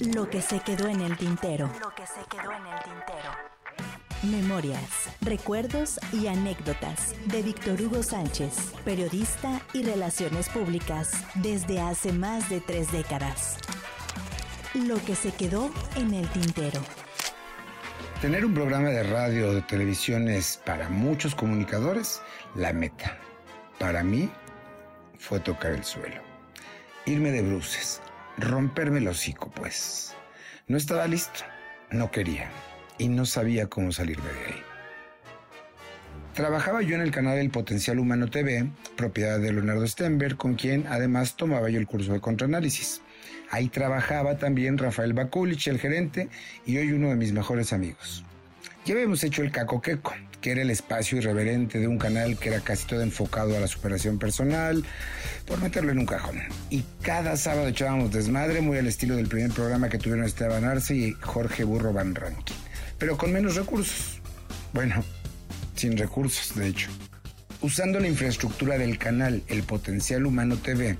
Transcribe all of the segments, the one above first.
Lo que se quedó en el tintero. Lo que se quedó en el tintero. Memorias, recuerdos y anécdotas de Víctor Hugo Sánchez, periodista y relaciones públicas desde hace más de tres décadas. Lo que se quedó en el tintero. Tener un programa de radio o de televisión es para muchos comunicadores la meta. Para mí fue tocar el suelo. Irme de bruces. Romperme el hocico, pues. No estaba listo. No quería. Y no sabía cómo salirme de ahí. Trabajaba yo en el canal El Potencial Humano TV, propiedad de Leonardo Stenberg, con quien además tomaba yo el curso de contraanálisis. Ahí trabajaba también Rafael Bakulich, el gerente, y hoy uno de mis mejores amigos. Ya habíamos hecho el Caco Queco, que era el espacio irreverente de un canal que era casi todo enfocado a la superación personal, por meterlo en un cajón. Y cada sábado echábamos desmadre, muy al estilo del primer programa que tuvieron Esteban Arce y Jorge Burro Van Rankin, pero con menos recursos. Bueno, sin recursos, de hecho. Usando la infraestructura del canal El Potencial Humano TV,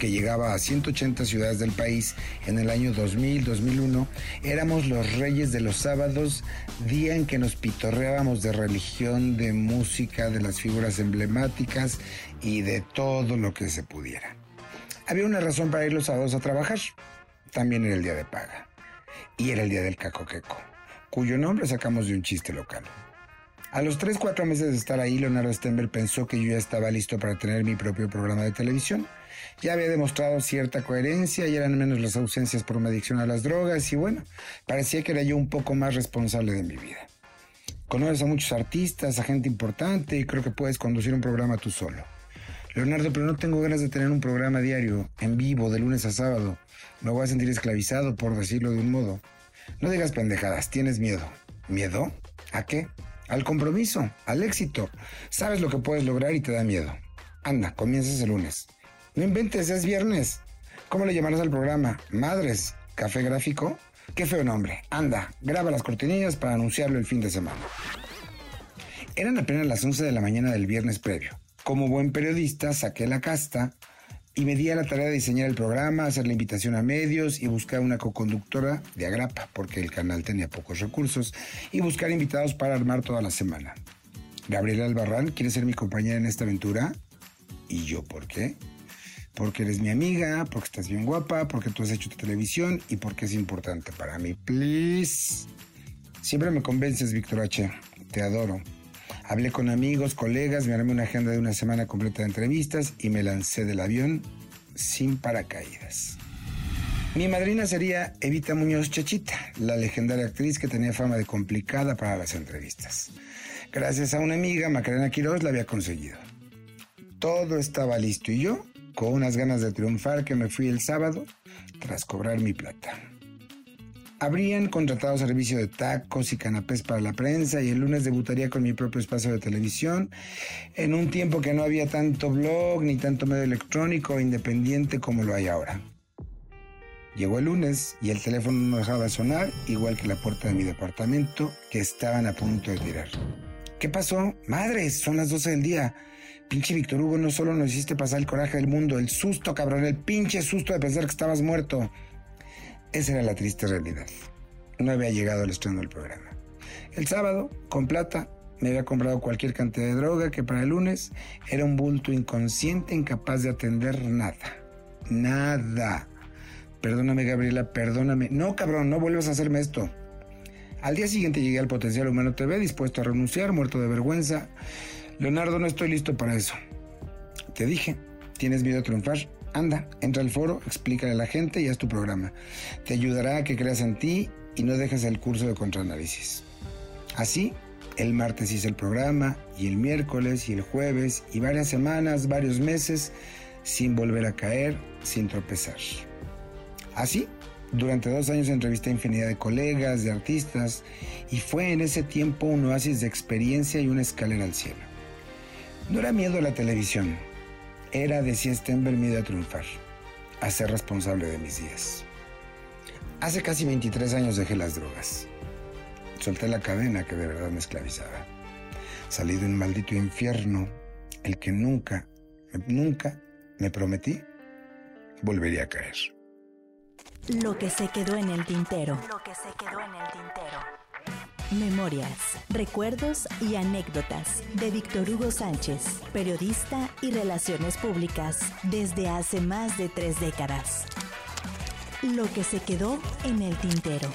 que llegaba a 180 ciudades del país en el año 2000-2001, éramos los reyes de los sábados, día en que nos pitorreábamos de religión, de música, de las figuras emblemáticas y de todo lo que se pudiera. Había una razón para ir los sábados a trabajar. También era el día de paga. Y era el día del cacoqueco, cuyo nombre sacamos de un chiste local. A los 3-4 meses de estar ahí, Leonardo Stenberg pensó que yo ya estaba listo para tener mi propio programa de televisión ya había demostrado cierta coherencia y eran menos las ausencias por una adicción a las drogas y bueno, parecía que era yo un poco más responsable de mi vida. Conoces a muchos artistas, a gente importante y creo que puedes conducir un programa tú solo. Leonardo, pero no tengo ganas de tener un programa diario, en vivo, de lunes a sábado. Me voy a sentir esclavizado, por decirlo de un modo. No digas pendejadas, tienes miedo. ¿Miedo? ¿A qué? Al compromiso, al éxito. Sabes lo que puedes lograr y te da miedo. Anda, comienzas el lunes. No inventes, es viernes. ¿Cómo le llamarás al programa? Madres, café gráfico. Qué feo nombre. Anda, graba las cortinillas para anunciarlo el fin de semana. Eran apenas las 11 de la mañana del viernes previo. Como buen periodista, saqué la casta y me di a la tarea de diseñar el programa, hacer la invitación a medios y buscar una coconductora de agrapa, porque el canal tenía pocos recursos, y buscar invitados para armar toda la semana. Gabriela Albarrán quiere ser mi compañera en esta aventura. ¿Y yo por qué? Porque eres mi amiga, porque estás bien guapa, porque tú has hecho tu televisión y porque es importante para mí. Please. Siempre me convences, Víctor H. Te adoro. Hablé con amigos, colegas, me armé una agenda de una semana completa de entrevistas y me lancé del avión sin paracaídas. Mi madrina sería Evita Muñoz Chachita, la legendaria actriz que tenía fama de complicada para las entrevistas. Gracias a una amiga, Macarena Quiroz, la había conseguido. Todo estaba listo y yo con unas ganas de triunfar que me fui el sábado tras cobrar mi plata. Habrían contratado servicio de tacos y canapés para la prensa y el lunes debutaría con mi propio espacio de televisión en un tiempo que no había tanto blog ni tanto medio electrónico independiente como lo hay ahora. Llegó el lunes y el teléfono no dejaba de sonar, igual que la puerta de mi departamento que estaban a punto de tirar. ¿Qué pasó? Madres, son las 12 del día. Pinche Víctor Hugo, no solo nos hiciste pasar el coraje del mundo, el susto, cabrón, el pinche susto de pensar que estabas muerto. Esa era la triste realidad. No había llegado al estreno del programa. El sábado, con plata, me había comprado cualquier cantidad de droga que para el lunes era un bulto inconsciente incapaz de atender nada. Nada. Perdóname, Gabriela, perdóname. No, cabrón, no vuelvas a hacerme esto. Al día siguiente llegué al Potencial Humano TV dispuesto a renunciar, muerto de vergüenza. Leonardo, no estoy listo para eso. Te dije, ¿tienes miedo a triunfar? Anda, entra al foro, explícale a la gente y haz tu programa. Te ayudará a que creas en ti y no dejes el curso de contraanálisis. Así, el martes hice el programa y el miércoles y el jueves y varias semanas, varios meses, sin volver a caer, sin tropezar. Así, durante dos años entrevisté a infinidad de colegas, de artistas, y fue en ese tiempo un oasis de experiencia y una escalera al cielo. No era miedo a la televisión, era, decía Stenberg, miedo a triunfar, a ser responsable de mis días. Hace casi 23 años dejé las drogas. Solté la cadena que de verdad me esclavizaba. Salí de un maldito infierno, el que nunca, nunca me prometí volvería a caer. Lo que se quedó en el tintero. Lo que se quedó en el tintero. Memorias, recuerdos y anécdotas de Víctor Hugo Sánchez, periodista y relaciones públicas desde hace más de tres décadas. Lo que se quedó en el tintero.